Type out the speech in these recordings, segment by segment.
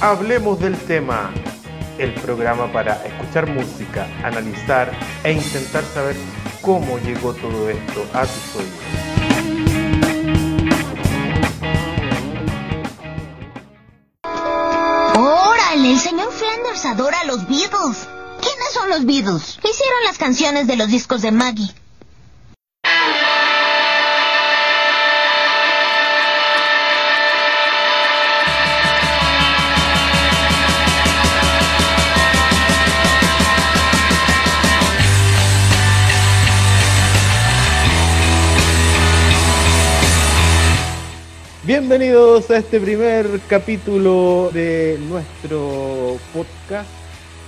Hablemos del tema, el programa para escuchar música, analizar e intentar saber cómo llegó todo esto a tus oídos. ¡Órale! El señor Flanders adora a los Beatles. ¿Quiénes son los Beatles? Hicieron las canciones de los discos de Maggie. Bienvenidos a este primer capítulo de nuestro podcast.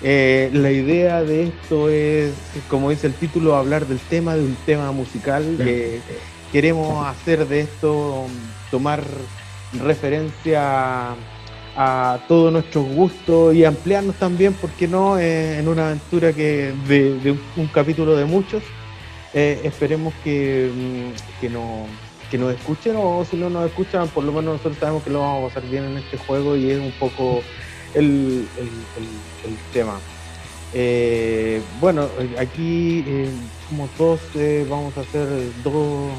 Eh, la idea de esto es, como dice el título, hablar del tema de un tema musical. Eh, queremos hacer de esto, tomar referencia a todos nuestros gustos y ampliarnos también, porque no?, eh, en una aventura que de, de un, un, capítulo de muchos. Esperemos que, mm, que no que nos escuchen o si no nos escuchan, por lo menos nosotros sabemos que lo vamos a pasar bien en este juego y es un poco el, el, el, tema. Eh, bueno, aquí eh, como todos eh, vamos a hacer dos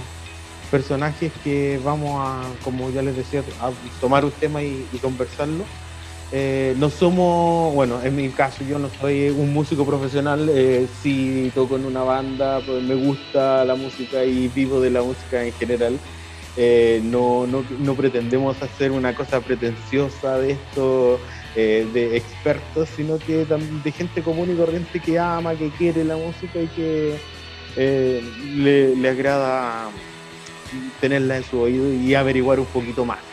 personajes que vamos a, como ya les decía, a tomar un tema y conversarlo. Eh, no somos, bueno, en mi caso yo no soy un músico profesional, eh, sí toco en una banda, pues me gusta la música y vivo de la música en general. Eh, no, no, no, pretendemos hacer una cosa pretenciosa de esto, eh, de expertos, sino que de gente común y corriente que ama, que quiere la música y que le agrada tenerla en su oído y averiguar un poquito más.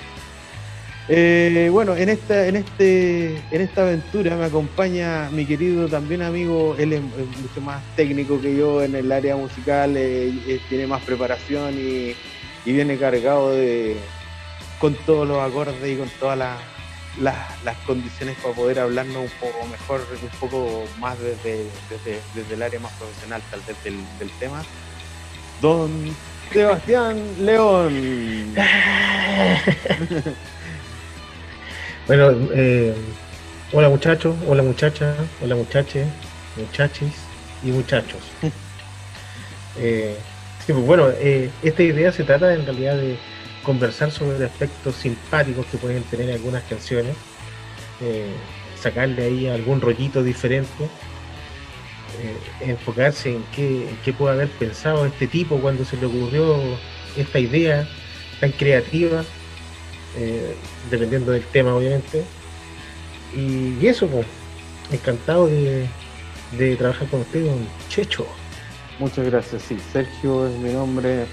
Eh, bueno, en esta, en, este, en esta aventura me acompaña mi querido también amigo, él es, mucho más técnico que yo en el área musical, eh, eh, tiene más preparación y, viene cargado de con todos los acordes y con todas las, las, las condiciones para poder hablarnos un poco mejor, un poco más desde, desde, desde el área más profesional tal vez del, del tema. Don Sebastián León. Bueno, eh, hola muchachos, hola muchachas, hola muchaches, muchachis y muchachos. eh, sí, pues bueno, eh, esta idea se trata en realidad de conversar sobre aspectos simpáticos que pueden tener algunas canciones, sacarle ahí algún rollito diferente, eh, enfocarse en qué, en qué puede haber pensado este tipo cuando se le ocurrió esta idea tan creativa eh, dependiendo del tema obviamente. Y, y eso pues, encantado de, de, trabajar con usted con Checho. Muchas gracias sí. Sergio es mi nombre.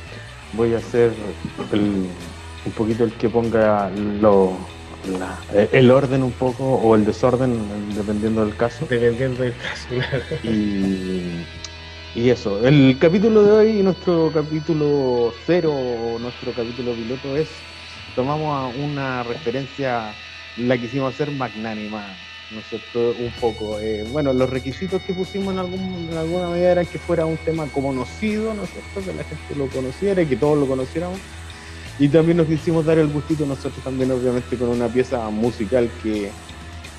Voy a ser el, un poquito el que ponga lo, la, el orden un poco o el desorden dependiendo del caso. Dependiendo del caso claro. y y eso, el capítulo de hoy, nuestro capítulo cero, nuestro capítulo piloto es tomamos una referencia, la quisimos hacer magnánima, ¿no es cierto? Un poco. Eh, bueno, los requisitos que pusimos en, algún, en alguna medida eran que fuera un tema conocido, ¿no es cierto? Que la gente lo conociera y que todos lo conociéramos. Y también nos quisimos dar el gustito nosotros también, obviamente, con una pieza musical que,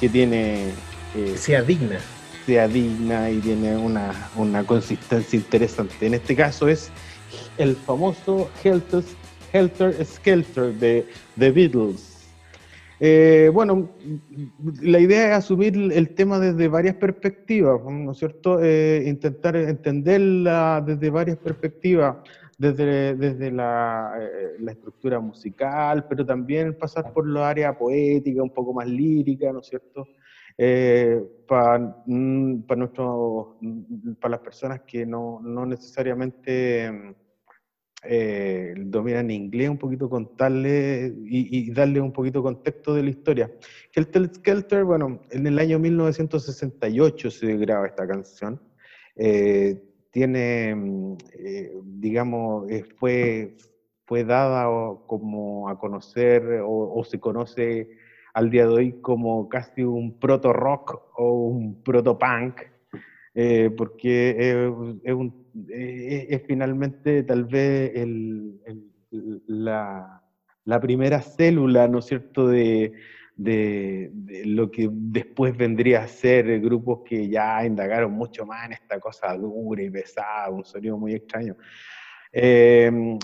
que tiene... Eh, sea digna. Sea digna y tiene una, una consistencia interesante. En este caso es el famoso Helter Helter Skelter de The Beatles. Eh, bueno, la idea es asumir el tema desde varias perspectivas, ¿no es cierto? Eh, intentar entenderla desde varias perspectivas, desde, desde la, eh, la, estructura musical, pero también pasar por la área poética, un poco más lírica, ¿no es cierto? Para pa nuestro, para las personas que no, no necesariamente eh, dominan inglés, un poquito contarle y, y, darle un poquito contexto de la historia. Helter Skelter, bueno, en el año 1968 se graba esta canción. Eh, tiene, eh, digamos, eh, fue, fue dada como a conocer o, se conoce al día de hoy como casi un proto rock o un proto punk, porque es un eh, es finalmente tal vez el, el, la, la, primera célula, ¿no es cierto?, de, de, lo que después vendría a ser grupos que ya indagaron mucho más en esta cosa dura y pesada, un sonido muy extraño. Eh,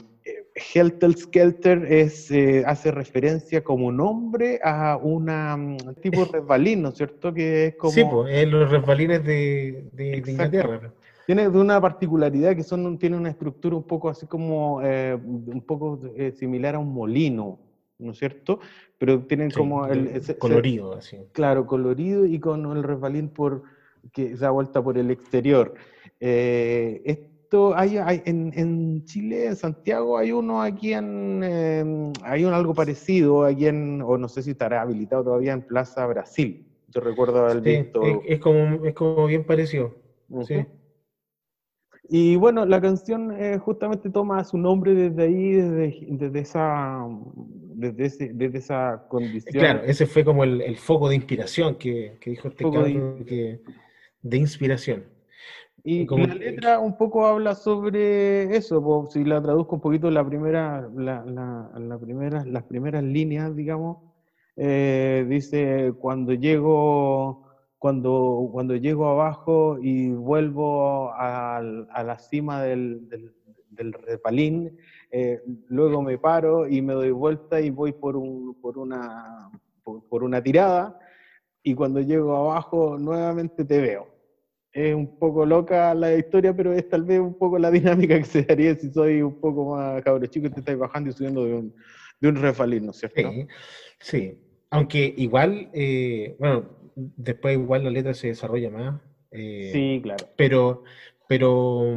Helter Skelter es, eh, hace referencia como nombre a una, un tipo de resbalín, ¿no es cierto? Que es como... Sí, pues, los resbalines de, de, Inglaterra. Tiene una particularidad que son, tiene una estructura un poco así como, eh, un poco eh, similar a un molino, ¿no es cierto? Pero tienen como el... colorido, así. Claro, colorido y con el resbalín por, que se da vuelta por el exterior. Eh, hay, en, Chile, en Santiago, hay uno aquí en, em, hay un algo parecido aquí en, o no sé si estará habilitado todavía en Plaza Brasil. Yo recuerdo haber visto. Es, como, es como bien parecido. sí. Y bueno, la canción eh, justamente toma su nombre desde ahí, desde, desde esa, desde, desde, esa condición. Claro, ese fue como el, foco de inspiración que, dijo este que, de inspiración. Y, la letra un poco habla sobre eso, si la traduzco un poquito la primera, la, la, primera, las primeras líneas, digamos, eh, dice cuando llego, cuando, cuando llego abajo y vuelvo a, la cima del, del, repalín, eh, luego me paro y me doy vuelta y voy por, un, por, una, por una tirada, y cuando llego abajo nuevamente te veo es un poco loca la historia, pero es tal vez un poco la dinámica que se daría si soy un poco más cabro chico y te estás bajando y subiendo de un, de un refalín, ¿no es cierto? Sí, aunque igual, eh, bueno, después igual la letra se desarrolla más. Eh, sí, claro. Pero, pero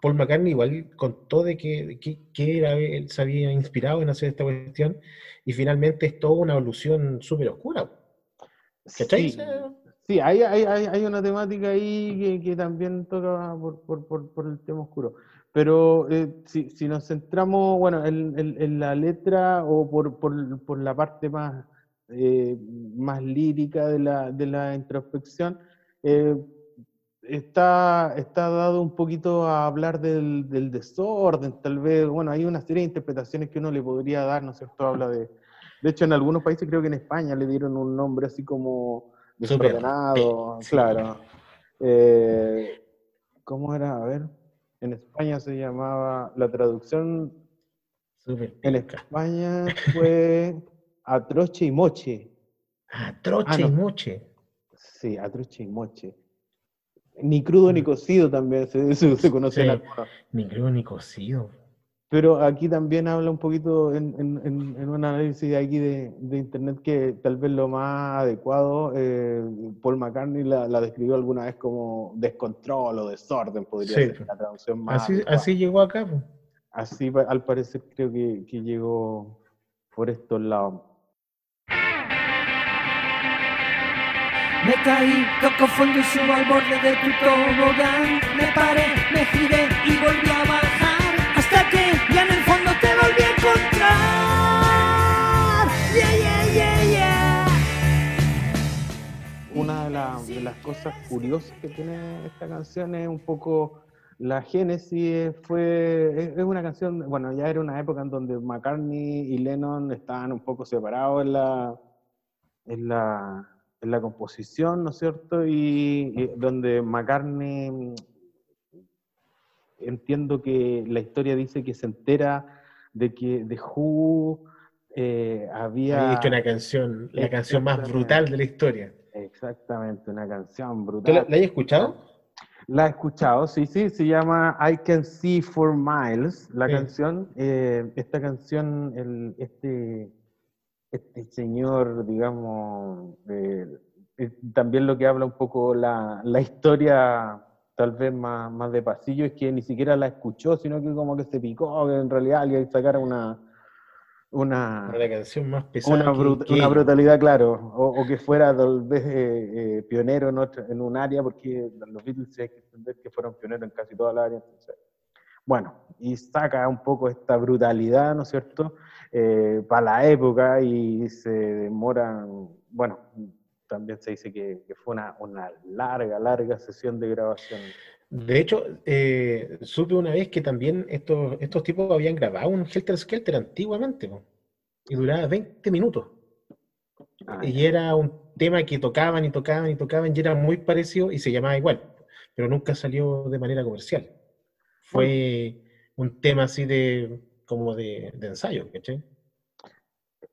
Paul McCartney igual contó de que, que, era, él se había inspirado en hacer esta cuestión y finalmente es toda una evolución súper oscura. ¿Cachai? Sí. Sí, hay, hay, hay, una temática ahí que, también toca por, por, por, el tema oscuro. Pero eh, si, si, nos centramos, bueno, en, en, la letra o por, por, la parte más, eh, más lírica de la, de la introspección, eh, está, está dado un poquito a hablar del, del, desorden, tal vez, bueno, hay una serie de interpretaciones que uno le podría dar, ¿no es cierto? Habla de, de hecho, en algunos países, creo que en España le dieron un nombre así como desordenado, claro. Eh, ¿Cómo era? A ver, en España se llamaba, la traducción en España fue atroche y moche. Atroche y moche. Sí, atroche y moche. Ni crudo ni mm. cocido también se, se, conoce la Ni crudo ni cocido. Pero aquí también habla un poquito en, en, un análisis de aquí de, internet que tal vez lo más adecuado, eh, Paul McCartney la, describió alguna vez como descontrol o desorden, podría ser la traducción más. Así, así llegó acá. Así al parecer creo que, que llegó por estos lados. Me caí, toco fondo y subo al borde de tu tobogán. Me paré, me giré y volví a bajar que ya en el fondo te volví a encontrar. Una de, las cosas curiosas que tiene esta canción es un poco la génesis fue, es una canción, bueno, ya era una época en donde McCartney y Lennon estaban un poco separados la, en la, en la composición, ¿no es cierto? y, donde McCartney entiendo que la historia dice que se entera de que The Who eh, había... hecho una canción, la canción más brutal de la historia. Exactamente, una canción brutal. ¿La, la has escuchado? La he escuchado, sí, sí, se llama I Can See For Miles, la canción. Eh, esta canción, el, este, este señor, digamos, eh, también lo que habla un poco la, la historia tal vez más, más de pasillo, es que ni siquiera la escuchó, sino que como que se picó, que en realidad alguien sacara una... Una, canción más pesada. Una, brutalidad, claro, o, que fuera tal vez eh, eh, pionero en, en un área, porque los Beatles hay que entender que fueron pioneros en casi toda la área. Bueno, y saca un poco esta brutalidad, ¿no es cierto?, eh, para la época y se demoran, bueno, también se dice que, fue una, una, larga, larga sesión de grabación. De hecho, eh, supe una vez que también estos, estos tipos habían grabado un Helter Skelter antiguamente, y duraba 20 minutos. Ah, y era un tema que tocaban y tocaban y tocaban y era muy parecido y se llamaba igual, pero nunca salió de manera comercial. Fue un tema así de como de, de ensayo, ¿cachai?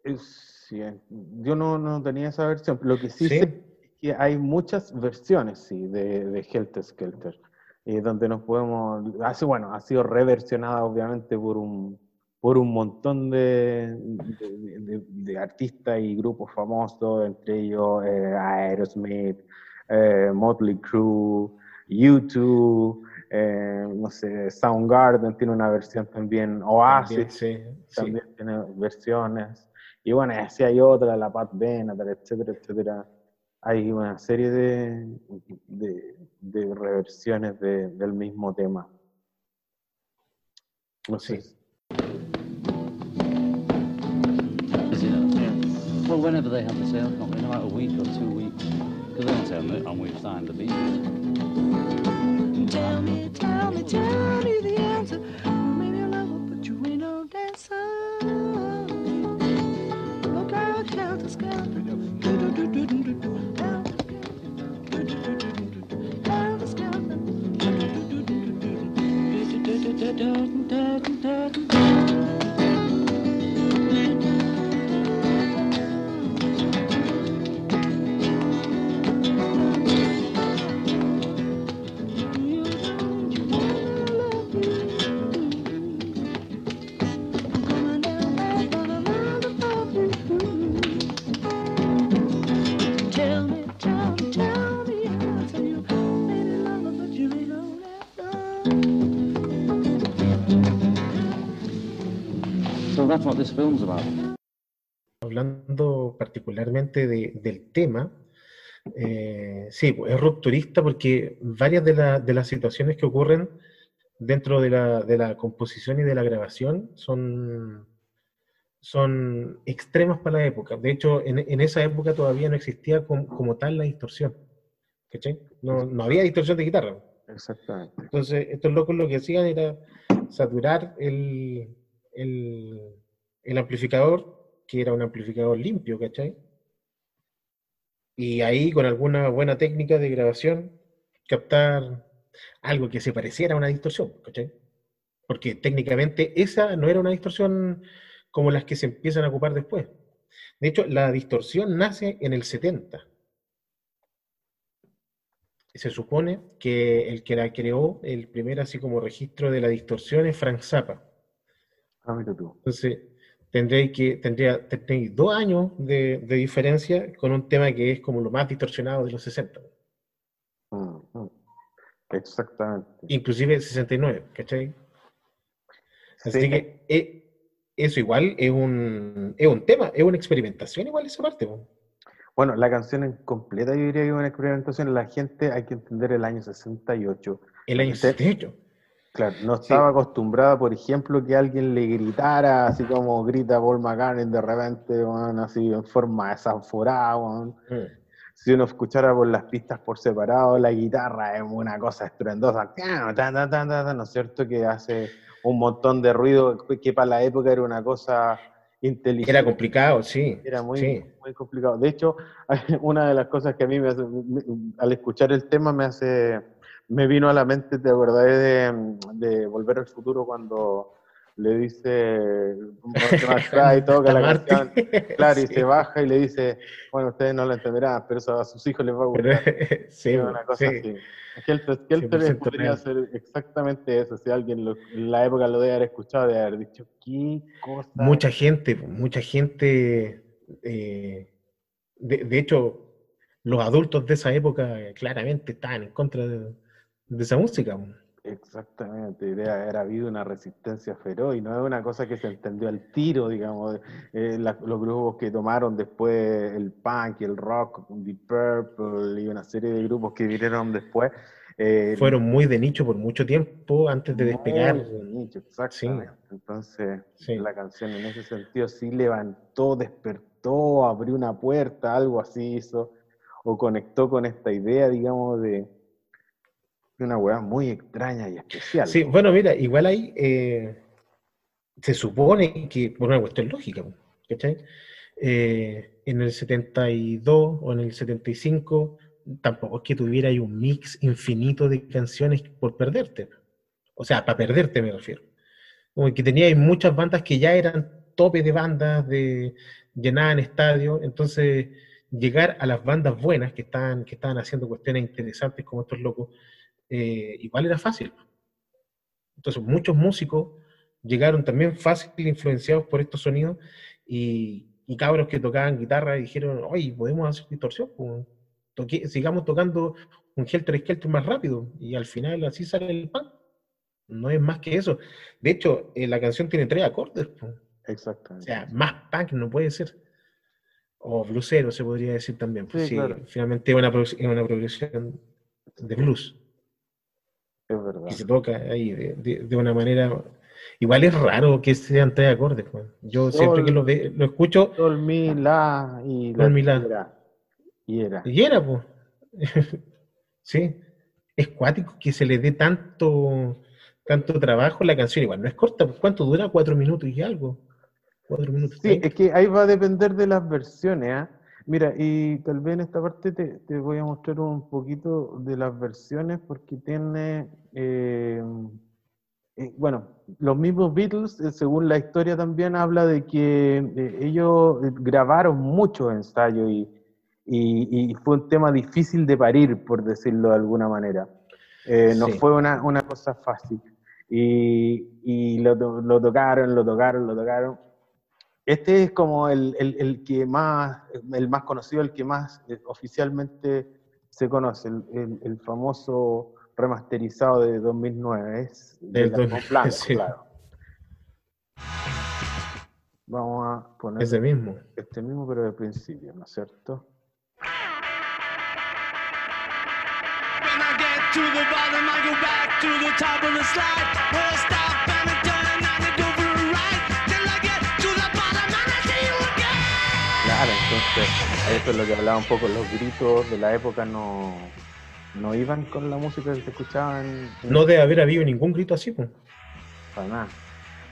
Eh, sí, eh, yo no, no tenía esa versión. Lo que sí, Sí. sé es que hay muchas versiones, sí, de, de Helter Skelter, eh, donde nos podemos... Así, bueno, ha sido reversionada obviamente por un, por un montón de, artistas y grupos famosos, entre ellos eh, Aerosmith, eh, Motley Crue, U2, eh, no sé, Soundgarden tiene una versión también, Oasis También, sí, sí. también tiene versiones. Y bueno, así hay otra, la Pat Benatar, etcétera, etcétera. Hay una serie de, de, de reversiones de- del mismo tema. No sé. Sí. Well, whenever they have the sale company, no matter a week or two weeks, because they'll tell me, and we've signed the Beatles. Tell me, tell me, tell me the answer. Maybe I love her, but you ain't no dancer. Look out, helter skelter. Do. That's what this film's about. Hablando particularmente de- del tema, eh, sí, pues, es rupturista porque varias de, la- de las situaciones que ocurren dentro de la, de la composición y de la grabación son, son extremas para la época. De hecho, en, en esa época todavía no existía com- como tal la distorsión. ¿cachai? No, no había distorsión de guitarra. Exactamente. Entonces, estos locos lo que hacían era saturar el, el, amplificador, que era un amplificador limpio, ¿cachai? Y ahí, con alguna buena técnica de grabación, captar algo que se pareciera a una distorsión, ¿cachai? Porque técnicamente esa no era una distorsión como las que se empiezan a ocupar después. De hecho, la distorsión nace en el 70. Se supone que el que la creó, el primer así como registro de la distorsión es Frank Zappa. Ah, mira tú. Entonces, tendréis que, tendría, tendréis dos años de, de diferencia con un tema que es como lo más distorsionado de los 60. Mm, mm. Exactamente. Inclusive 69, ¿cachai? Así Sí. que eh, eso igual es un, es un tema, es una experimentación igual esa parte. Bueno, la canción en completa yo diría que es una experimentación. La gente hay que entender el año 68. El año Usted- 68. Claro, no estaba acostumbrada, por ejemplo, que alguien le gritara, así como grita Paul McCartney de repente, así en forma. Mm. Si uno escuchara por las pistas por separado, la guitarra es una cosa estruendosa, ¿no es cierto? Que hace un montón de ruido, que para la época era una cosa inteligente. Era complicado, sí. Era muy, sí. muy complicado. De hecho, una de las cosas que a mí me hace, al escuchar el tema me hace, me vino a la mente, te acordás de, de Volver al Futuro cuando le dice, McFly toca la canción, claro, y Sí. se baja y le dice, bueno, ustedes no lo entenderán, pero eso a sus hijos les va a Pero- gustar. sí, Es una cosa sí. así. Helter Skelter 100% podría ser exactamente eso. Si alguien lo- en la época lo debe haber escuchado, debe haber dicho, ¿qué cosa? Mucha gente, mucha gente, eh, de, de hecho, los adultos de esa época eh, claramente estaban en contra de, de esa música. Exactamente, haber habido una resistencia feroz y no es una cosa que se entendió al tiro, digamos, eh, la- los grupos que tomaron después el punk y el rock, Deep Purple y una serie de grupos que vinieron después. eh, Fueron muy de nicho por mucho tiempo antes de despegar. de nicho, exactamente. Entonces, Sí. la canción en ese sentido sí levantó, despertó, abrió una puerta, algo así hizo, o conectó con esta idea, digamos, de una weá muy extraña y especial. Sí, bueno, mira, igual ahí eh, se supone que, por una cuestión lógica, ¿cachai? eh, en el 72 o en el 75, tampoco es que tuviera ahí un mix infinito de canciones por perderte. O sea, para perderte me refiero. Como que tenía muchas bandas que ya eran tope de bandas, de llenaban estadios, entonces llegar a las bandas buenas que estaban, que estaban haciendo cuestiones interesantes como estos locos, eh, igual era fácil. Entonces muchos músicos llegaron también fácil influenciados por estos sonidos y, y cabros que tocaban guitarra y dijeron, oye, podemos hacer distorsión, pues, toque- sigamos tocando un Helter Skelter más rápido y al final así sale el pan. No es más que eso. De hecho, eh, la canción tiene tres acordes. pues. O Exactamente. sea, más punk no puede ser. O bluesero se podría decir también. Pues Sí, sí, claro. finalmente es una, pro- es una progresión de blues es verdad. que se toca ahí de, de- de una manera. Igual es raro que sean tres acordes. Yo siempre que lo, ve- lo escucho, Sol, mi, la y Sol, mi, la. era. Y era. y era, pues. sí, es cuático que se le dé tanto, tanto trabajo la canción. Igual no es corta, pues, ¿cuánto dura? Cuatro minutos y algo. Cuatro minutos. Sí, es que ahí va a depender de las versiones, ¿ah? Mira, y tal vez en esta parte te, te voy a mostrar un poquito de las versiones porque tiene, eh, eh, bueno, los mismos Beatles, eh, según la historia también habla de que ellos grabaron muchos ensayos y, y, y fue un tema difícil de parir, por decirlo de alguna manera. No Sí. fue una, una cosa fácil. Y, y lo tocaron, lo tocaron, lo tocaron. Este es como el, el- el que más, el más conocido, el que más eh, oficialmente se conoce, el, el- el famoso remasterizado de 2009, es Del del 2000, blanco, sí. claro. Vamos a poner Ese mismo. este mismo, pero de principio, ¿no es cierto? When I get to the bottom, I go back to the top of the slide. Where I stop entonces, eso es lo que hablaba un poco, los gritos de la época no, no iban con la música que se escuchaba en, No debe haber habido ningún grito así, pues. Para nada.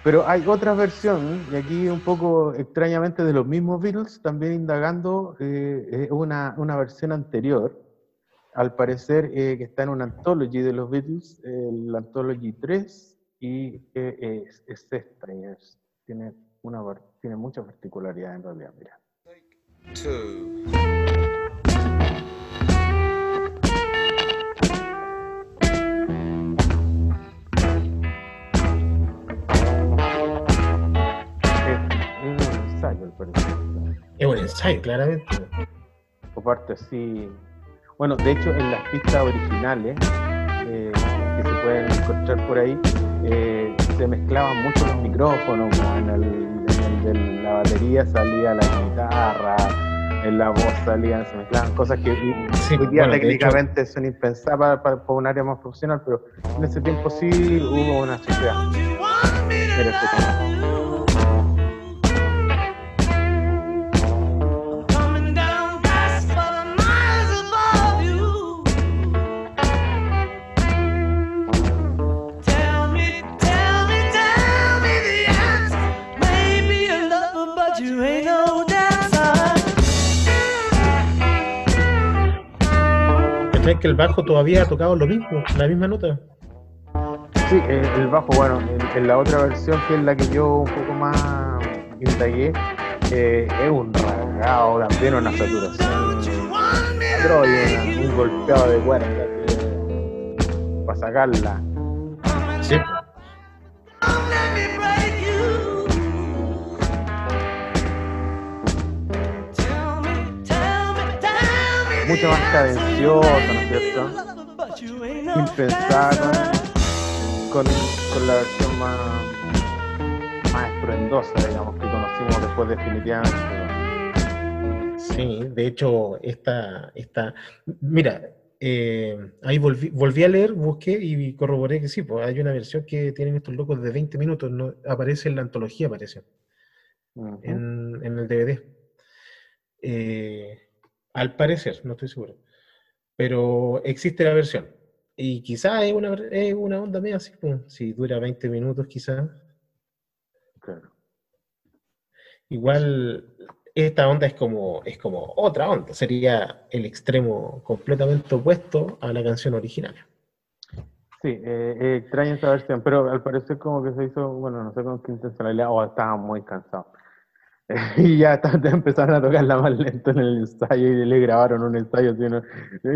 Pero hay otra versión, y aquí un poco extrañamente de los mismos Beatles, también indagando eh, eh, una, una versión anterior, al parecer eh, que está en una anthology de los Beatles, el Anthology 3, y eh, es, es esta, y es- tiene, una, tiene muchas particularidades en realidad, mira. Es, es un ensayo, claramente. por parte así. Bueno, de hecho, en las pistas originales eh, que se pueden encontrar por ahí, eh, se mezclaban mucho los micrófonos, en en el de la batería salía la guitarra, en la voz salían, se mezclaban cosas que hoy Sí, hoy día bueno, técnicamente son impensables para, para- para un área más profesional, pero en ese tiempo sí hubo una sociedad. You el bajo todavía ha tocado lo mismo, la misma nota. Sí, el, el bajo, bueno, en, en la otra versión, que es la que yo un poco más indagué, eh, es un rasgado también, una saturación una- un golpeado de cuerda que- para sacarla. Sí. Mucho más cadenciosa, ¿no es cierto? No Impensada con, con, la versión más, más estruendosa, digamos, que conocimos después definitivamente. Sí, de hecho, esta, esta mira, eh, ahí volví, volví a leer, busqué y corroboré que sí, pues hay una versión que tienen estos locos de 20 minutos, no, aparece en la antología, aparece, en, en el DVD. Eh, al parecer, no estoy seguro. Pero existe la versión. Y quizás es una, es una onda media así, pues, si dura 20 minutos quizás. Claro. Igual esta onda es como, es como otra onda, sería el extremo completamente opuesto a la canción original. Sí, eh, eh, extraña esta versión, pero al parecer como que se hizo, bueno, no sé con qué intencionalidad, o estaba muy cansado. y ya empezaron a tocarla más lento en el ensayo y le grabaron un ensayo, así, ¿no?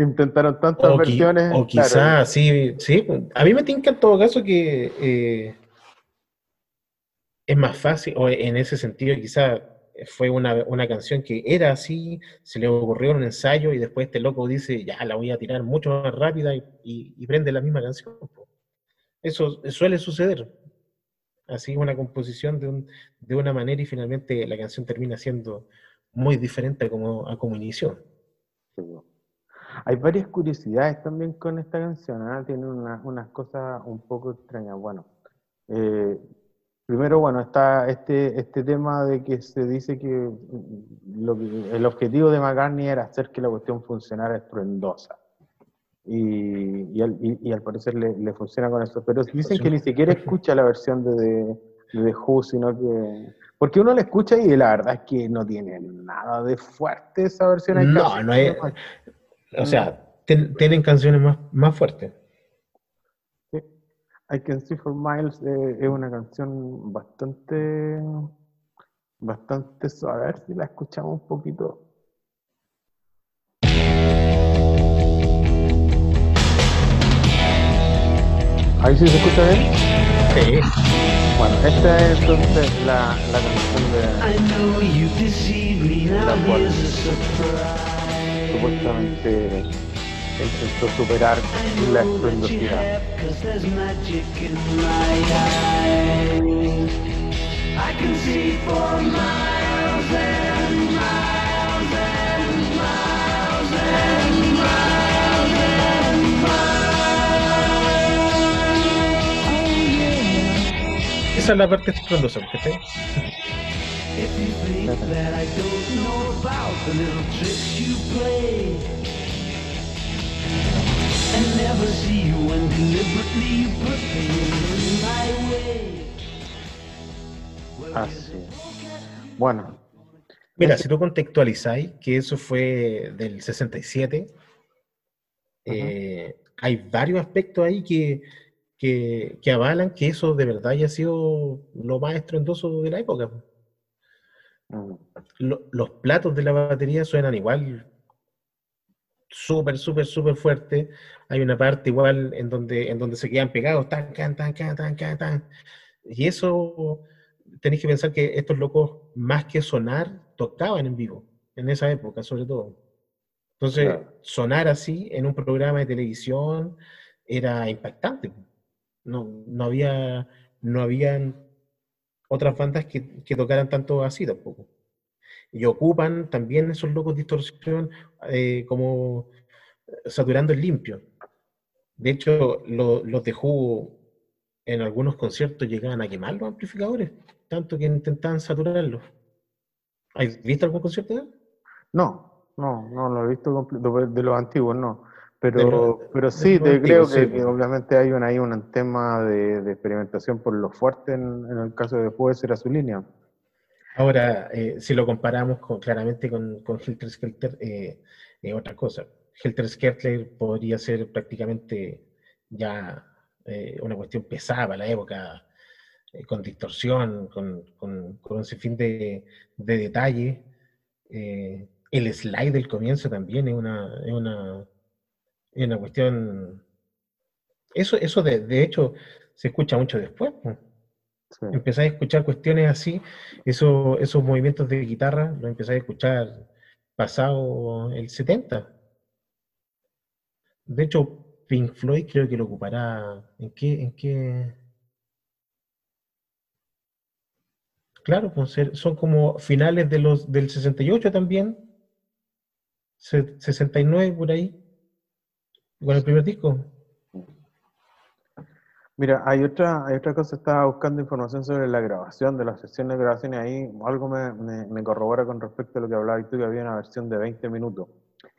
intentaron tantas O, qui- versiones. o claro, quizás, sí, sí. A mí me tinca en todo caso que eh, es más fácil, o en ese sentido quizás fue una, una canción que era así, se le ocurrió en un ensayo y después este loco dice, ya la voy a tirar mucho más rápida y, y- y prende la misma canción. Eso suele suceder. Así una composición de, un- de una manera y finalmente la canción termina siendo muy diferente a como, a como inició. Hay varias curiosidades también con esta canción, ¿ah? Tiene una- unas cosas un poco extrañas. Bueno, eh, primero, bueno, está este, este tema de que se dice que, mm, lo que- el objetivo de McCartney era hacer que la cuestión funcionara estruendosa. Y, y al, y- y al parecer le, le funciona con eso. Pero dicen que ni siquiera escucha la versión de, de, de Who, sino que... Porque uno la escucha y la verdad es que no tiene nada de fuerte esa versión. Hay No, no más- O sea, ten- tienen canciones más, más fuertes. Sí. I Can See for Miles eh, es una canción bastante, bastante suave. A ver si la escuchamos un poquito. Ahí sí se escucha bien. Sí. Bueno, esta es entonces la, la canción de I know you deceive me, la now cual here's a surprise. supuestamente intentó superar la miles and miles and miles you put things in my way. Así es. Bueno, Mira, si tú contextualizáis que eso fue del 67, eh, hay varios aspectos ahí que, que, que avalan que eso de verdad haya sido lo más estruendoso de la época. mm, Lo- los platos de la batería suenan igual, súper, súper, súper fuerte. Hay una parte igual en donde, en donde se quedan pegados, tan, tan, tan, tan, tan, tan, tan. Y eso tenéis que pensar que estos locos, más que sonar, tocaban en vivo, en esa época sobre todo. Entonces, sonar así en un programa de televisión era impactante. No, no había, no otras bandas que, que tocaran tanto así tampoco. Y ocupan también esos locos distorsión eh, como saturando el limpio. De hecho, lo- los de Who en algunos conciertos llegaban a quemar los amplificadores, tanto que intentaban saturarlos. ¿Has visto algún concierto de él? No, no, no lo he visto de los antiguos, no. Pero, De pero sí, te creo que, que obviamente hay un, ahí un tema de, de experimentación por lo fuerte en, en el caso de Juez era su línea. Ahora, eh, si lo comparamos con, claramente con, con Helter Skelter, eh, es otra cosa. Helter Skelter podría ser prácticamente ya eh, una cuestión pesada para la época, eh, con distorsión, con, con- con un sinfín de, de detalles. Eh, el slide del comienzo también es una, es una, es una cuestión. Eso, eso de, de hecho se escucha mucho después. Sí. empezáis a escuchar cuestiones así, eso, esos movimientos de guitarra los empezáis a escuchar pasado el 70. De hecho, Pink Floyd creo que lo ocupará. ¿En qué? ¿En qué? Claro, pues son como finales de los, del 68 también. Se- 69 por ahí. Con el primer disco. Mira, hay otra, hay otra cosa, estaba buscando información sobre la grabación, de las sesiones de grabación y ahí algo me, me, me corrobora con respecto a lo que hablabas tú, que había una versión de 20 minutos.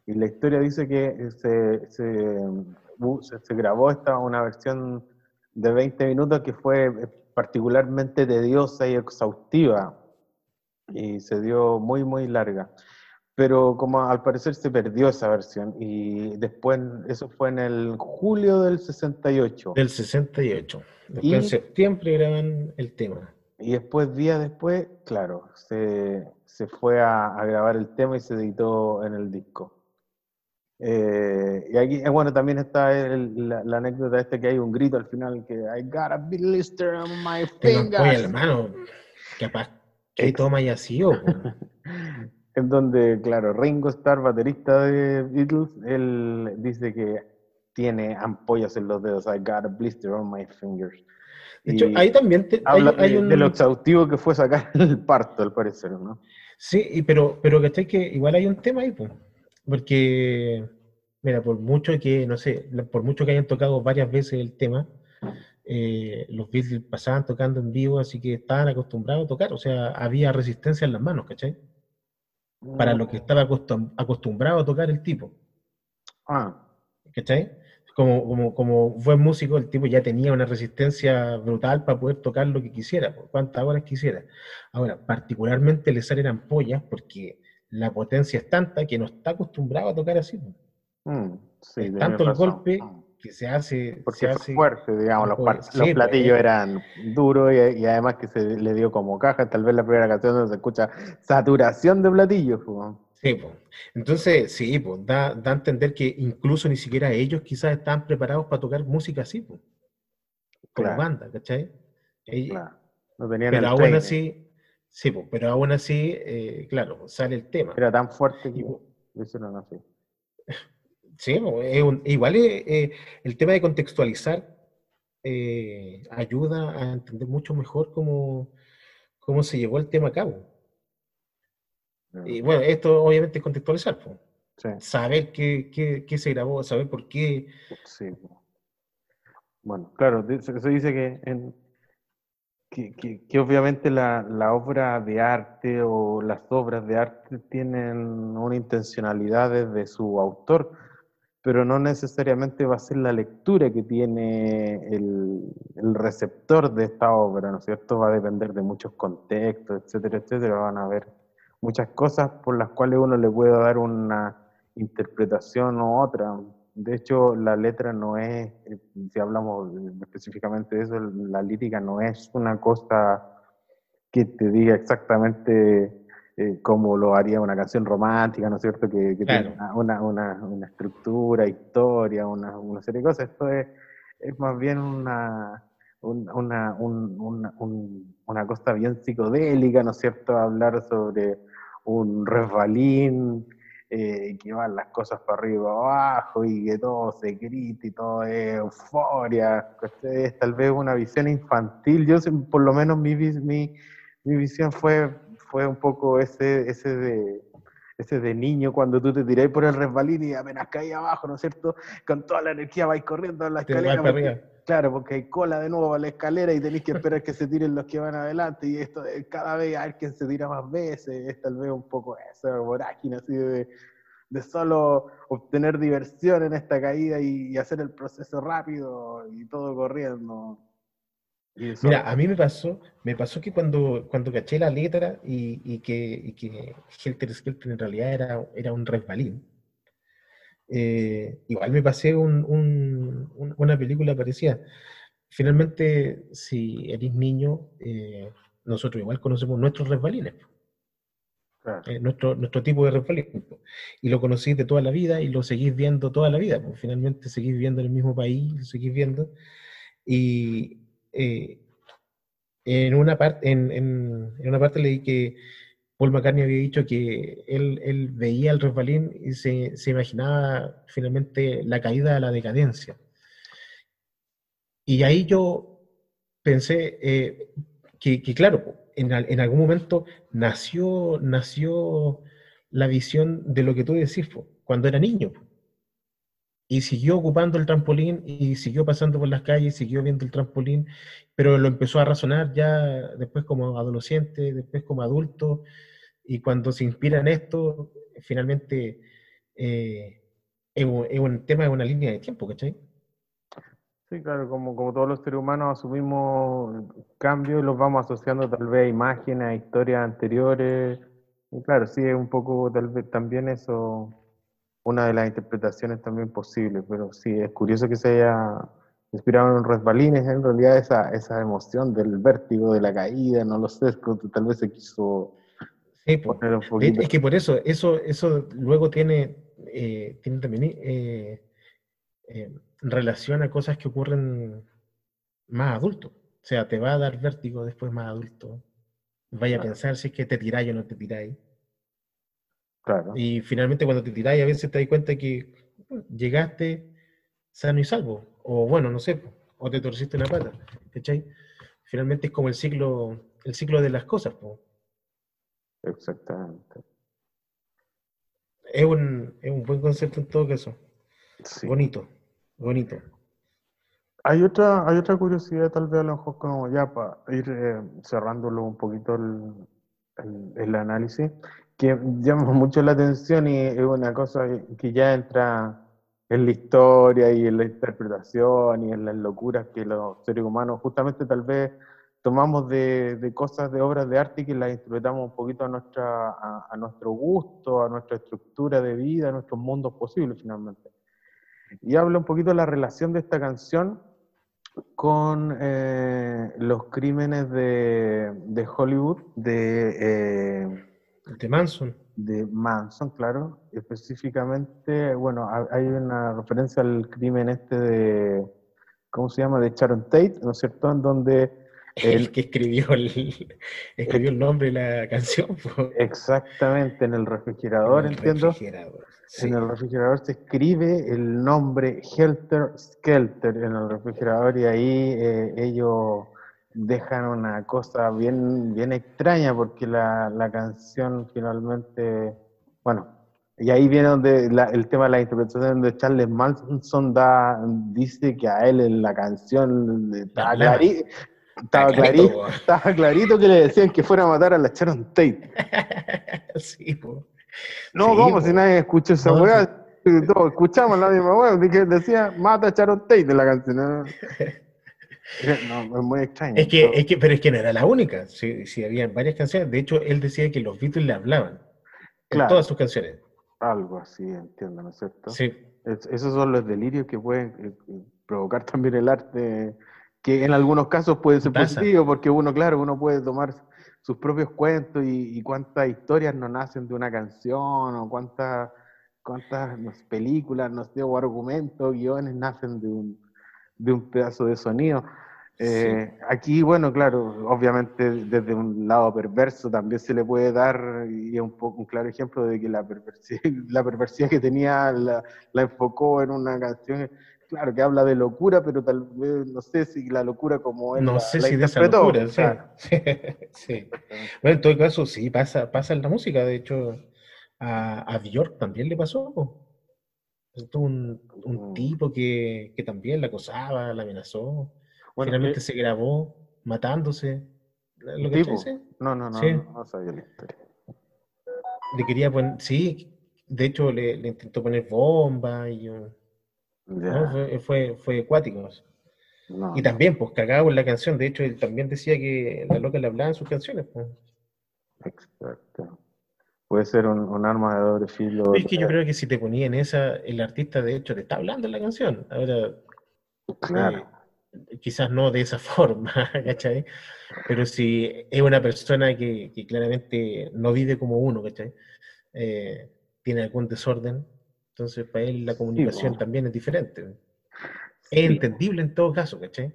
Y la historia dice que se, se, uh, se- se grabó esta, una versión de 20 minutos que fue particularmente tediosa y exhaustiva. y se dio muy, muy larga. Pero como al parecer se perdió esa versión y después, eso fue en el julio del 68. Del 68. Después Y- en septiembre graban el tema. Y después, días después, claro, se, se fue a, a grabar el tema y se editó en el disco. Eh, y aquí, eh, bueno, también está el- la, la anécdota esta que hay un grito al final que I got a blister on my fingers. mano. Capaz que toma y así o. En donde, claro, Ringo Starr, baterista de Beatles, él dice que tiene ampollas en los dedos. I got a blister on my fingers. De hecho, Y ahí también te- hay, habla hay de, un. de lo exhaustivo que fue sacar el parto, al parecer, ¿no? Sí, y pero, pero ¿cachai? Que igual hay un tema ahí, po. porque, mira, por mucho que, no sé, por mucho que hayan tocado varias veces el tema, eh, los Beatles pasaban tocando en vivo, así que estaban acostumbrados a tocar, o sea, había resistencia en las manos, ¿cachai? Para lo que estaba acostum- acostumbrado a tocar el tipo, Ah, ¿cachai? Como, como, como buen músico, el tipo ya tenía una resistencia brutal para poder tocar lo que quisiera, por cuantas horas quisiera. Ahora, particularmente le salen ampollas porque la potencia es tanta que no está acostumbrado a tocar así. mm, sí, Es tanto el razón. golpe Mm. Que se hace. Porque se fue hace fuerte, digamos, los, Sí, pues, platillos eh, eran duros y, y además que se le dio como caja, tal vez la primera canción donde se escucha saturación de platillos. pues. Sí, po. Entonces, sí, po, da, da a entender que incluso ni siquiera ellos quizás estaban preparados para tocar música así, po, como Claro. banda, ¿cachai? Ell- Claro, no tenían pero el aún training. así, sí, po, pero aún así, eh, claro, sale el tema. Era tan fuerte que Y, lo hicieron así. Sí, po, es un- igual eh, eh, el tema de contextualizar eh, ayuda a entender mucho mejor cómo, cómo se llevó el tema a cabo. Y bueno, esto obviamente es contextualizar. Sí, saber qué, qué- qué se grabó, saber por qué. sí. Bueno, claro, se dice que, en- que, que- que obviamente la, la obra de arte o las obras de arte tienen una intencionalidad desde su autor, pero no necesariamente va a ser la lectura que tiene el, receptor de esta obra, ¿no es cierto? Va a depender de muchos contextos, etcétera, etcétera. Van a haber muchas cosas por las cuales uno le puede dar una interpretación u otra. De hecho, la letra no es, eh, si hablamos específicamente de eso, la lírica no es una cosa que te diga exactamente eh, como lo haría una canción romántica, ¿no es cierto? Que, que Claro. tiene una, una, una estructura, historia, una, una serie de cosas. Esto es, es más bien una, un- una, un- una, un- una cosa bien psicodélica, ¿no es cierto? Hablar sobre un resbalín, eh, que van las cosas para arriba abajo y que todo se grita y todo es euforia. tal vez una visión infantil. Yo, por lo menos, mi, vis- mi, mi visión fue, fue un poco ese, ese de ese de niño cuando tú te tirás por el resbalín y apenas caí abajo, ¿no es cierto? Con toda la energía vais corriendo a la escalera. porque-. Claro, porque hay cola de nuevo a la escalera y tenéis que esperar que se tiren los que van adelante y esto de cada vez a ver quién se tira más veces, es tal vez un poco esa vorágine así de, de solo obtener diversión en esta caída y, y hacer el proceso rápido y todo corriendo. Mira, a mí me pasó, me pasó que cuando, cuando caché la letra y, y que, y que Helter Skelter en realidad era, era un resbalín, eh, igual me pasé un- un- un- una película parecida. Finalmente, si eres niño, eh, nosotros igual conocemos nuestros resbalines, claro. eh, nuestro, nuestro tipo de resbalín, y lo conocís de toda la vida y lo seguís viendo toda la vida, po. finalmente seguís viviendo en el mismo país, lo seguís viendo, y eh, en una parte, en, en- en una parte leí que Paul McCartney había dicho que él, él veía el resbalín y se, se imaginaba finalmente la caída a la decadencia. Y ahí yo pensé eh, que, que, claro, en, en algún momento nació, nació la visión de lo que tú decís cuando era niño. Y siguió ocupando el trampolín y siguió pasando por las calles, siguió viendo el trampolín, pero lo empezó a razonar ya después como adolescente, después como adulto, y cuando se inspira en esto, finalmente eh, es, un, tema, es una línea de tiempo, ¿cachai? Sí, claro, como, como todos los seres humanos asumimos cambios y los vamos asociando tal vez a imágenes, a historias anteriores. Y claro, sí, es un poco tal vez también eso, una de las interpretaciones también posibles, pero sí, es curioso que se haya inspirado en resbalines, en realidad esa, esa emoción del vértigo, de la caída, no lo sé, tal vez se quiso Sí, poner un Es, poquito. es que por eso, eso, eso luego tiene, eh, tiene también eh, eh, relación a cosas que ocurren más adultos. O sea, te va a dar vértigo después más adulto. Vaya a pensar si es que te tiráis o no te tiráis. Claro, Y finalmente cuando te tiráis a veces te das cuenta que llegaste sano y salvo. O bueno, no sé, o te torciste una pata. ¿Cachai? Finalmente es como el ciclo, el ciclo de las cosas. po. exactamente. Es un, es un buen concepto en todo caso. Sí. Bonito, bonito. Hay otra, hay otra curiosidad, tal vez a lo mejor como ya para ir eh, cerrándolo un poquito el, el- análisis, que llama mucho la atención y es una cosa que ya entra en la historia y en la interpretación y en las locuras que los seres humanos justamente tal vez tomamos de, de cosas, de obras de arte y que las interpretamos un poquito a, nuestra, a, a nuestro gusto, a nuestra estructura de vida, a nuestros mundos posibles finalmente. Y habla un poquito de la relación de esta canción con eh, los crímenes de, de Hollywood, de, eh, De Manson. de Manson, claro. Específicamente, bueno, ha- hay una referencia al crimen este de, ¿cómo se llama? De Sharon Tate, ¿no es cierto? En donde El que escribió el, escribió el nombre de la canción. po. exactamente en el refrigerador, En el entiendo, refrigerador, sí. en el refrigerador se escribe el nombre Helter Skelter en el refrigerador y ahí eh, ellos dejan una cosa bien, bien extraña porque la, la canción finalmente, bueno, y ahí viene donde la- el tema de la interpretación de Charles Manson da, dice que a él en la canción clari- estaba clarito, estaba clarito que le decían que fuera a matar a la Sharon Tate. sí, po. No, Sí, ¿cómo? po. Si nadie escuchó esa No, weá, todos escuchamos la misma weá, decía mata a Sharon Tate de la canción. ¿no? Es muy extraño. Es que, pero- es que, pero es que no era la única. Sí, sí, había varias canciones. De hecho, él decía que los Beatles le hablaban en Claro. todas sus canciones. Algo así, entiendo, ¿no es cierto? Sí, Es- esos son los delirios que pueden eh, eh, provocar también el arte, que en algunos casos puede ser positivo, porque uno, claro, uno puede tomar sus propios cuentos y, y cuántas historias no nacen de una canción, o cuántas, cuántas películas, no sé, o argumentos, guiones nacen de un, de un pedazo de sonido. Eh, Aquí, bueno, claro, obviamente desde un lado perverso también se le puede dar, y es un poco un claro ejemplo de que la perversidad, la perversidad que tenía la, la enfocó en una canción, claro, que habla de locura, pero tal vez, no sé si la locura como él no la, sé la si de esa locura. sí. claro. Sí. Bueno, en todo caso, sí, pasa, pasa en la música. De hecho, a, a Björk también le pasó. un, un Mm. tipo que, que también la acosaba, la amenazó. Bueno, Finalmente eh, se grabó matándose. ¿Lo que dice? No, no, no, Sí. no, no sabía la historia. Le quería poner, sí, de hecho le, le intentó poner bomba y No, fue, fue, fue no, Y también, pues cagado en la canción. De hecho, él también decía que la loca le hablaba en sus canciones. pues. Exacto. Puede ser un, un arma de doble filo. Es que yo creo que si te ponía en esa, el artista de hecho te está hablando en la canción. Ahora, Claro. eh, quizás no de esa forma, ¿cachai? Pero si es una persona que, que claramente no vive como uno, ¿cachai? Eh, tiene algún desorden, entonces para él la comunicación po. también es diferente. Es Sí. entendible en todo caso, ¿cachai?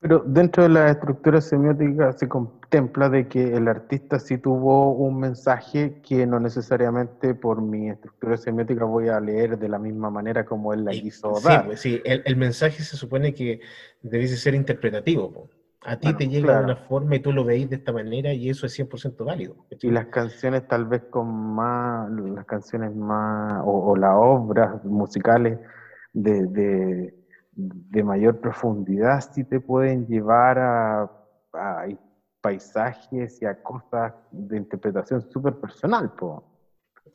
Pero dentro de la estructura semiótica se contempla de que el artista sí tuvo un mensaje que no necesariamente por mi estructura semiótica voy a leer de la misma manera como él la quiso sí, dar. pues, sí, el, el mensaje se supone que debe ser interpretativo. po. A ti Bueno, te llega claro. de una forma y tú lo veis de esta manera y eso es 100% válido. Y las canciones tal vez con más, las canciones más, o, o las obras musicales de, de, de mayor profundidad sí te pueden llevar a, a paisajes y a cosas de interpretación súper personal, po.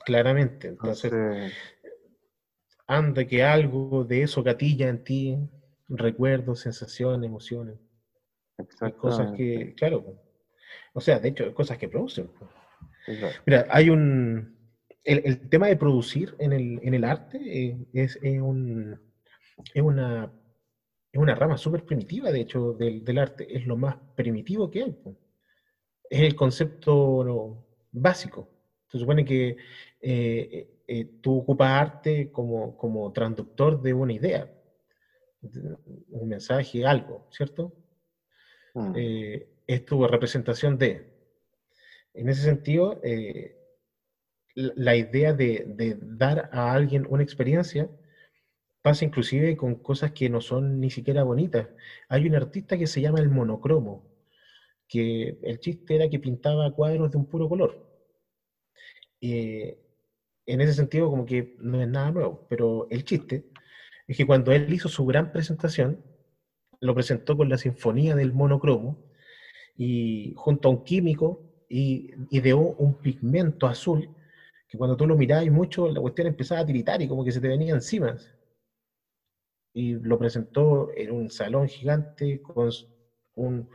Claramente. Entonces, Entonces, anda que algo de eso gatilla en ti, recuerdos, sensaciones, emociones. Hay cosas que, claro, o sea, de hecho, hay cosas que producen. Exacto. Mira, hay un. El, el tema de producir en el, en el arte eh, es, es un, es una, es una rama súper primitiva, de hecho, del, del arte. Es lo más primitivo que hay. Es el concepto no, básico. Se supone que eh, eh, tú ocupas arte como, como transductor de una idea, de un mensaje, algo, ¿cierto? Mm. eh, representación de. En ese sentido, eh, la la idea de, de dar a alguien una experiencia pasa inclusive con cosas que no son ni siquiera bonitas. Hay un artista que se llama el monocromo, que el chiste era que pintaba cuadros de un puro color. Eh, en ese sentido, como que no es nada nuevo, pero el chiste es que cuando él hizo su gran presentación, lo presentó con la Sinfonía del Monocromo y junto a un químico y ideó un pigmento azul que cuando tú lo mirabas mucho, la cuestión empezaba a tiritar y como que se te venía encima. Y lo presentó en un salón gigante con un-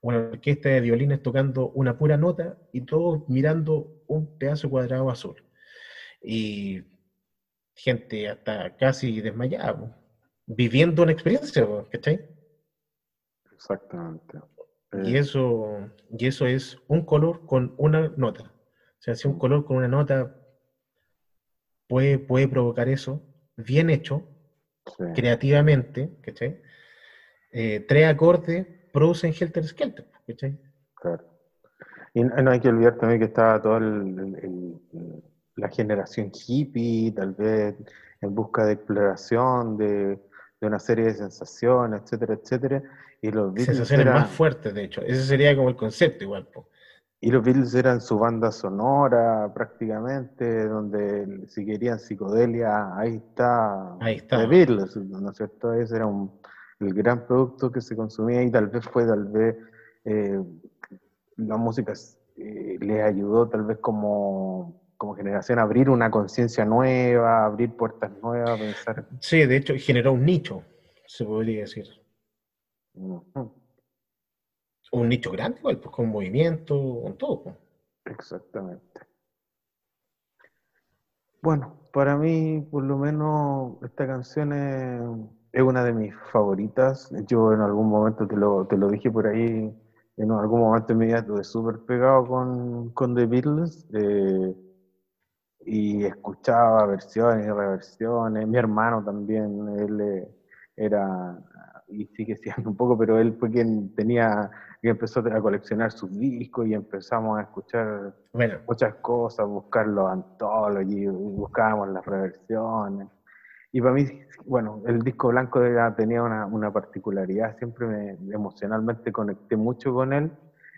una orquesta de violines tocando una pura nota y todos mirando un pedazo cuadrado azul. Y gente hasta casi desmayada, viviendo una experiencia, ¿cachai? Exactamente. Y Eh, eso, y eso es un color con una nota. O sea, si un color con una nota puede, puede provocar eso, bien hecho, sí. creativamente, ¿cachai? Eh, tres acordes producen Helter Skelter, ¿cachai? Claro. Y no, hay que olvidar también que estaba toda el- el- el- la generación hippie, tal vez en busca de exploración, de, de una serie de sensaciones, etcétera, etcétera. Y los Beatles Sensaciones eran, más fuertes, de hecho. Ese sería como el concepto igual, po. y los Beatles eran su banda sonora prácticamente, donde si querían psicodelia, ahí está Ahí está. The Beatles, ¿no es cierto? Ese era un, el gran producto que se consumía y tal vez fue, tal vez, eh, la música eh, les ayudó tal vez como, como generación a abrir una conciencia nueva, abrir puertas nuevas, pensar. Sí, de hecho, generó un nicho, se podría decir. Un nicho grande igual, pues con movimiento, con todo. po. Exactamente. Bueno, para mí, por lo menos, esta canción es, es una de mis favoritas. Yo en algún momento te lo, te lo dije por ahí, en algún momento de mi vida estuve súper pegado con, con The Beatles eh, y escuchaba versiones y reversiones. Mi hermano también, él eh, era, y sigue siendo un poco, pero él fue quien tenía, que empezó a coleccionar sus discos y empezamos a escuchar Bueno, muchas cosas, buscar los anthology, buscábamos las reversiones. Y para mí, bueno, el disco blanco tenía una, una particularidad, siempre me emocionalmente conecté mucho con él.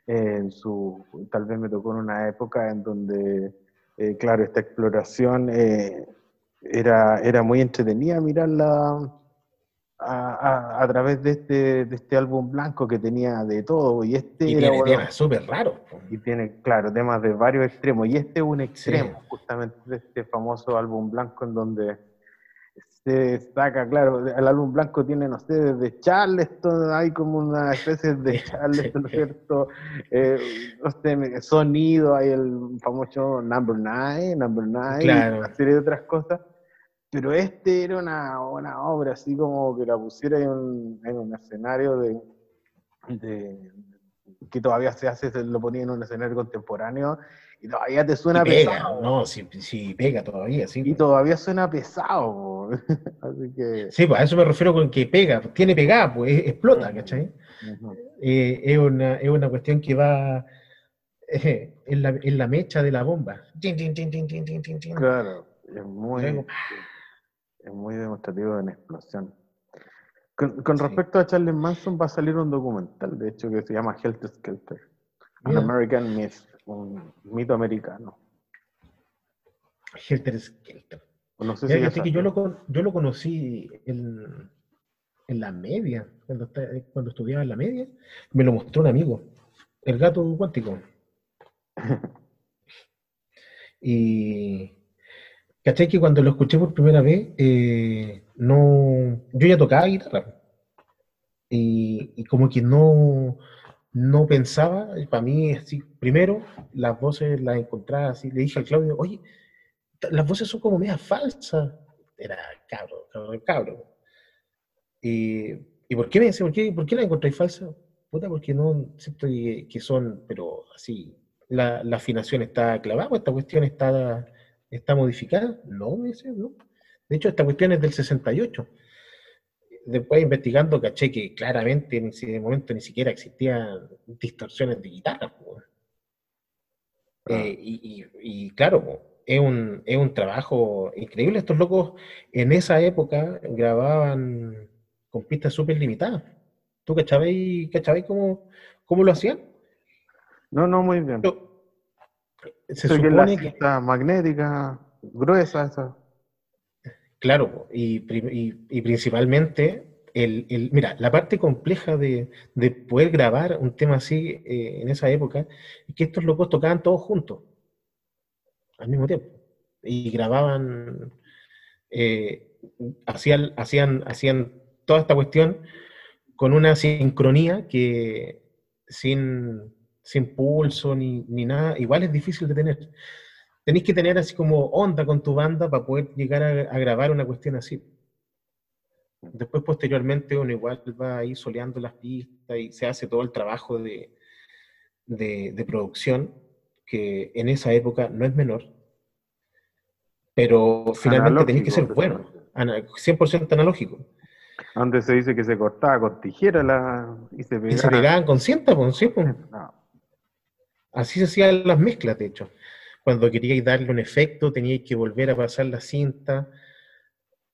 eh, en su, tal vez me tocó en una época en donde, eh, claro, esta exploración eh, era, era muy entretenida mirarla a, a- a través de este, de este álbum blanco que tenía de todo. Y este y era, tiene bueno, temas súper raros. y tiene, claro, temas de varios extremos. Y este es un extremo, justamente de este famoso álbum blanco en donde se saca, claro, el álbum blanco tiene, no sé, desde Charleston, hay como una especie de Charleston, ¿no es cierto? Eh, no sé, sonido, hay el famoso Number Nine, Number Nine, Claro. una serie de otras cosas. Pero este era una, una obra así como que la pusiera en un, en un escenario de, de- que todavía se hace, se lo ponía en un escenario contemporáneo y todavía te suena pega, pesado. no, sí, sí, pega todavía, sí. Y todavía suena pesado. Así que. Sí, pues a eso me refiero con que pega, tiene pegada, pues es- explota. ¿cachai? Eh, es, una, es una cuestión que va eh, en, la, en la mecha de la bomba. Claro, es muy, Luego, es muy demostrativo de una explosión. Con, con Sí. respecto a Charles Manson, va a salir un documental, de hecho, que se llama Helter Skelter. An. American Myth, un mito americano. Helter Skelter. No sé Mira, si ya fíjate que yo lo, yo lo conocí en, en la media, cuando, cuando estudiaba en la media, me lo mostró un amigo, el gato cuántico. Y ¿cachai que cuando lo escuché por primera vez, eh, no, yo ya tocaba guitarra, y, y como que no, no pensaba, para mí, así, primero, las voces las encontraba así, le dije al Claudio, oye, las voces son como medias falsas. Era cabro, cabro, cabro. Y, ¿y por qué me dice, por qué, por qué las encontráis falsas? Puta, porque no siento que, que son, pero así, la afinación está clavada, esta cuestión está, está modificada. No, me dice, no. De hecho, esta cuestión es del 68 después investigando, caché que claramente en ese momento ni siquiera existían distorsiones de guitarra. po. Eh, y, y- y claro, es un, es un trabajo increíble. Estos locos en esa época grababan con pistas súper limitadas. ¿Tú cachabais cómo, cómo lo hacían? No, no, muy bien. Yo- se la supone que, cinta magnética, gruesa esa. Claro, y- y principalmente, el, el- mira, la parte compleja de, de poder grabar un tema así eh, en esa época es que estos locos tocaban todos juntos, al mismo tiempo, y grababan, eh, hacían, hacían, hacían toda esta cuestión con una sincronía que sin, sin pulso ni, ni nada, igual es difícil de tener tenéis que tener así como onda con tu banda para poder llegar a, a grabar una cuestión así. Después, posteriormente, uno igual va ahí soleando las pistas y se hace todo el trabajo de, de, de producción, que en esa época no es menor, pero finalmente tenéis que ser Analógico, bueno, ana- 100% analógico. Donde se dice que se cortaba con tijera la, y se pegaba. Y se pegaban con cinta, pues, sí, pues. No, Así se hacían las mezclas, de hecho. Cuando queríais darle un efecto, teníais que volver a pasar la cinta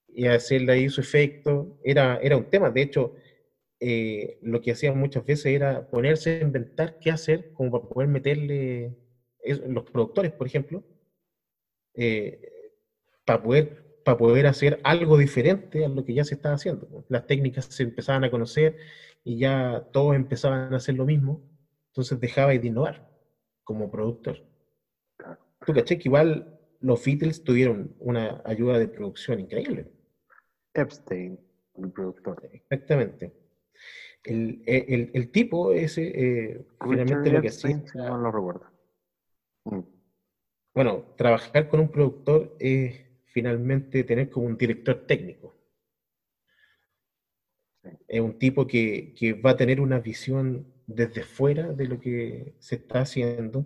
y hacerle ahí su efecto. Era, era un tema. De hecho, eh, lo que hacían muchas veces era ponerse a inventar qué hacer, como para poder meterle los productores, por ejemplo, eh, para poder, para poder hacer algo diferente a lo que ya se estaba haciendo. Las técnicas se empezaban a conocer y ya todos empezaban a hacer lo mismo. Entonces dejabais de innovar como productor. Claro. Tú caché que igual los Beatles tuvieron una ayuda de producción increíble. Epstein, el productor. Exactamente. El, el- el tipo ese, eh, finalmente lo que hacía, Epstein, si no lo recuerdo. Mm, bueno, trabajar con un productor es finalmente tener como un director técnico. Sí. Es un tipo que, que va a tener una visión desde fuera de lo que se está haciendo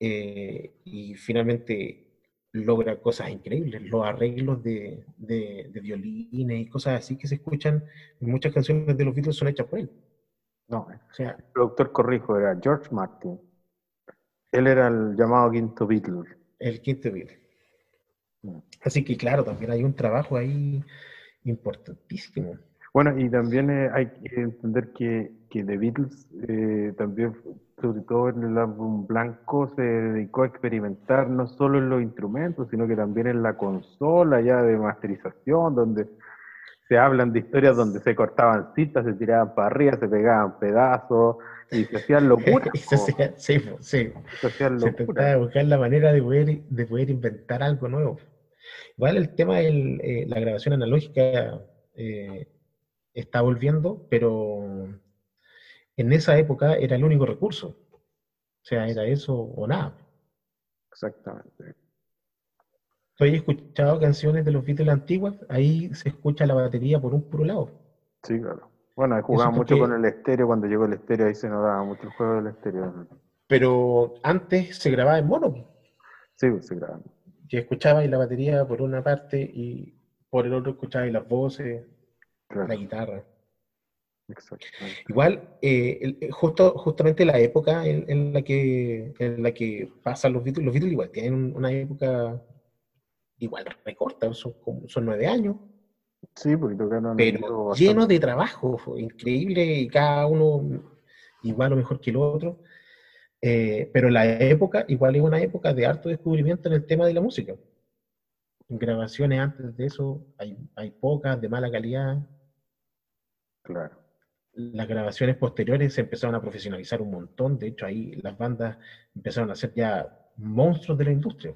eh, y finalmente logra cosas increíbles. Los arreglos de, de, de violines y cosas así que se escuchan en muchas canciones de los Beatles son hechas por él. No, O sea, el productor corrijo era George Martin. Él era el llamado quinto Beatle. el quinto Beatle. Mm. Así que claro, también hay un trabajo ahí importantísimo. Bueno, y también eh, hay que entender que, que The Beatles eh, también, sobre todo en el álbum blanco, se dedicó a experimentar no solo en los instrumentos, sino que también en la consola ya de masterización, donde se hablan de historias donde se cortaban cintas, se tiraban para arriba, se pegaban pedazos y se hacían locuras. Se po, hacía- sí, sí. se hacían Se locuras. trataba de buscar la manera de poder, de poder inventar algo nuevo. Igual el tema de la grabación analógica eh, está volviendo, pero en esa época era el único recurso. O sea, era eso o nada. Exactamente. ¿Tú has escuchado canciones de los Beatles antiguas? Ahí se escucha la batería por un puro lado. Sí, claro. Bueno, jugaba mucho porque- con el estéreo, cuando llegó el estéreo ahí se nos daba mucho el juego del estéreo. Pero antes se grababa en mono. Sí, pues, se grababa. que escuchabais la batería por una parte y por el otro escuchabais las voces, Claro, la guitarra. Igual, eh, el- eh, justo, justamente la época en, en la que, en la que pasan los Beatles, los Beatles igual tienen un- una época igual recorta, son, son nueve años, Sí, porque tocaron pero lleno de trabajo, increíble y cada uno igual o mejor que el otro. Eh, pero la época igual es una época de harto descubrimiento en el tema de la música. Grabaciones antes de eso hay, hay pocas, de mala calidad. Claro. Las grabaciones posteriores se empezaron a profesionalizar un montón. De hecho, ahí las bandas empezaron a ser ya monstruos de la industria.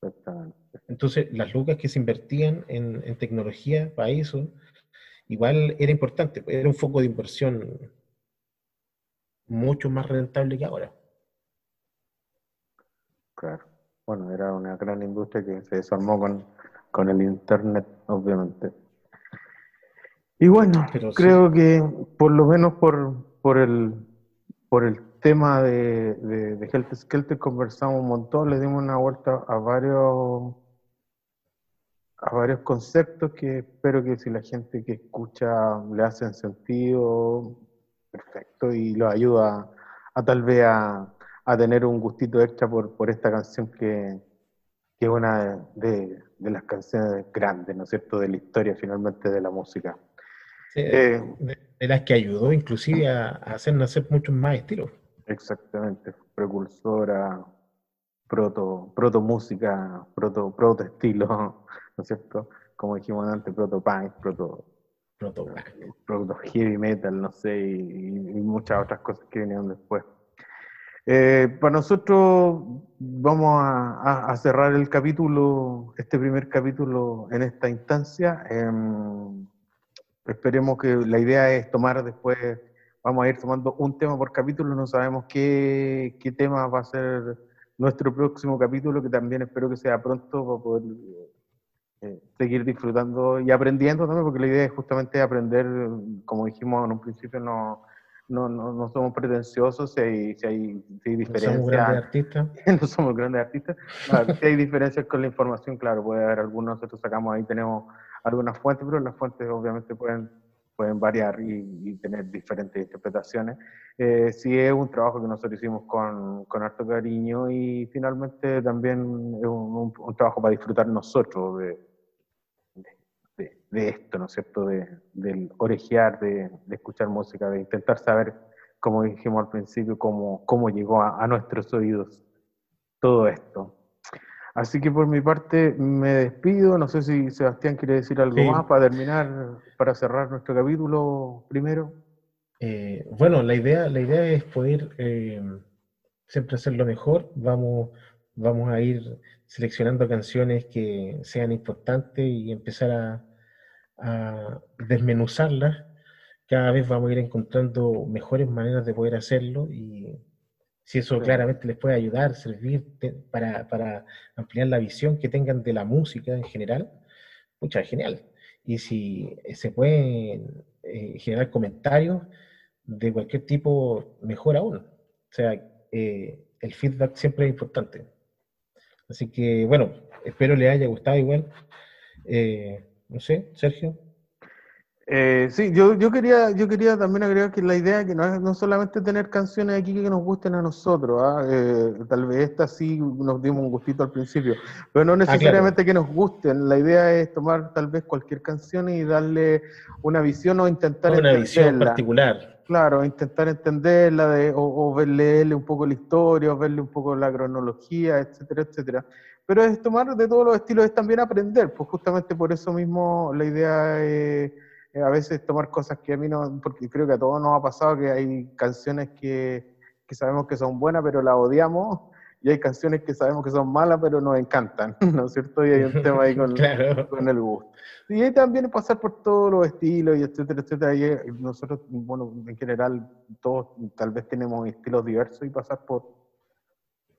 Exactamente. Entonces, las lucas que se invertían en, en tecnología para eso igual era importante, era un foco de inversión mucho más rentable que ahora. Claro. Bueno, era una gran industria que se desarmó con, con el Internet, obviamente. Y bueno, Pero sí. creo que por lo menos por, por, el, por el tema de, de, de Helter Skelter conversamos un montón, le dimos una vuelta a varios, a varios conceptos que espero que si la gente que escucha le hacen sentido, perfecto, y lo ayuda a, tal vez a, a tener un gustito extra por, por esta canción que, que es una de, de las canciones grandes, ¿no es cierto?, de la historia finalmente de la música. Sí, Eh, de, de las que ayudó inclusive a, a hacer nacer muchos más estilos. Exactamente, precursora, proto, proto música, proto, proto estilo, ¿no es cierto? Como dijimos antes, proto punk, proto, Proto- proto heavy metal, no sé, y, y muchas otras cosas que vinieron después. Eh, para nosotros vamos a, a- a cerrar el capítulo, este primer capítulo en esta instancia. Em, esperemos que la idea es tomar después, vamos a ir tomando un tema por capítulo, no sabemos qué, qué tema va a ser nuestro próximo capítulo, que también espero que sea pronto para poder eh, seguir disfrutando y aprendiendo también, porque la idea es justamente aprender, como dijimos en un principio, no, no, no, no somos pretenciosos, si hay, si hay, si hay No somos diferencias grandes artistas. no somos grandes artistas. Claro, si hay diferencias con la información, claro, puede haber algunos, nosotros sacamos ahí, tenemos algunas fuentes, pero las fuentes obviamente pueden, pueden variar y, y tener diferentes interpretaciones. Eh, sí es un trabajo que nosotros hicimos con, con harto cariño y finalmente también es un, un- un trabajo para disfrutar nosotros de, de, de- esto, ¿no es cierto? De, del orejear, de, de escuchar música, de intentar saber, como dijimos al principio, cómo, cómo llegó a, a nuestros oídos todo esto. Así que por mi parte me despido. No sé si Sebastián quiere decir algo Sí. más para terminar, para cerrar nuestro capítulo primero. Eh, bueno, la idea, la idea es poder eh, siempre hacerlo mejor. Vamos, vamos a ir seleccionando canciones que sean importantes y empezar a, a desmenuzarlas. Cada vez vamos a ir encontrando mejores maneras de poder hacerlo y si eso Sí. claramente les puede ayudar, servir te- para, para ampliar la visión que tengan de la música en general, pucha, genial. Y si eh, se pueden eh, generar comentarios de cualquier tipo, mejor aún. O sea, eh, el feedback siempre es importante. Así que, bueno, espero les haya gustado igual. Eh, no sé, Sergio. Eh, sí, yo, yo quería, yo quería también agregar que la idea que no es no solamente tener canciones aquí que nos gusten a nosotros, ¿ah? Eh, tal vez esta sí nos dimos un gustito al principio, pero no necesariamente que nos gusten. La idea es tomar tal vez cualquier canción y darle una visión o intentar Una visión entenderla. particular. Claro, intentar entenderla de, o, o leerle un poco la historia, o verle un poco la cronología, etcétera, etcétera. Pero es tomar de todos los estilos, es también aprender, pues justamente por eso mismo la idea es a veces tomar cosas que a mí no, porque creo que a todos nos ha pasado que hay canciones que, que sabemos que son buenas, pero las odiamos, y hay canciones que sabemos que son malas, pero nos encantan, ¿no es cierto? Y hay un tema ahí con, Claro. con el gusto. Y ahí también pasar por todos los estilos y etcétera, etcétera. Y eh, nosotros, bueno, en general, todos tal vez tenemos estilos diversos y pasar por,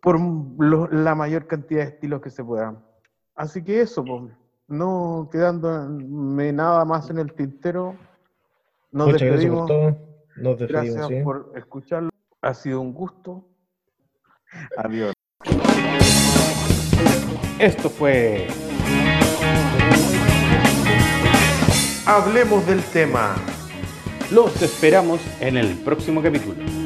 por lo- la mayor cantidad de estilos que se puedan. Así que eso, pues, no quedándome nada más en el tintero, nos Muchas gracias por despedimos. todo. Nos despedimos. Gracias ¿sí? por escucharlo. Ha sido un gusto. Adiós. Esto fue. Hablemos del tema. Los esperamos en el próximo capítulo.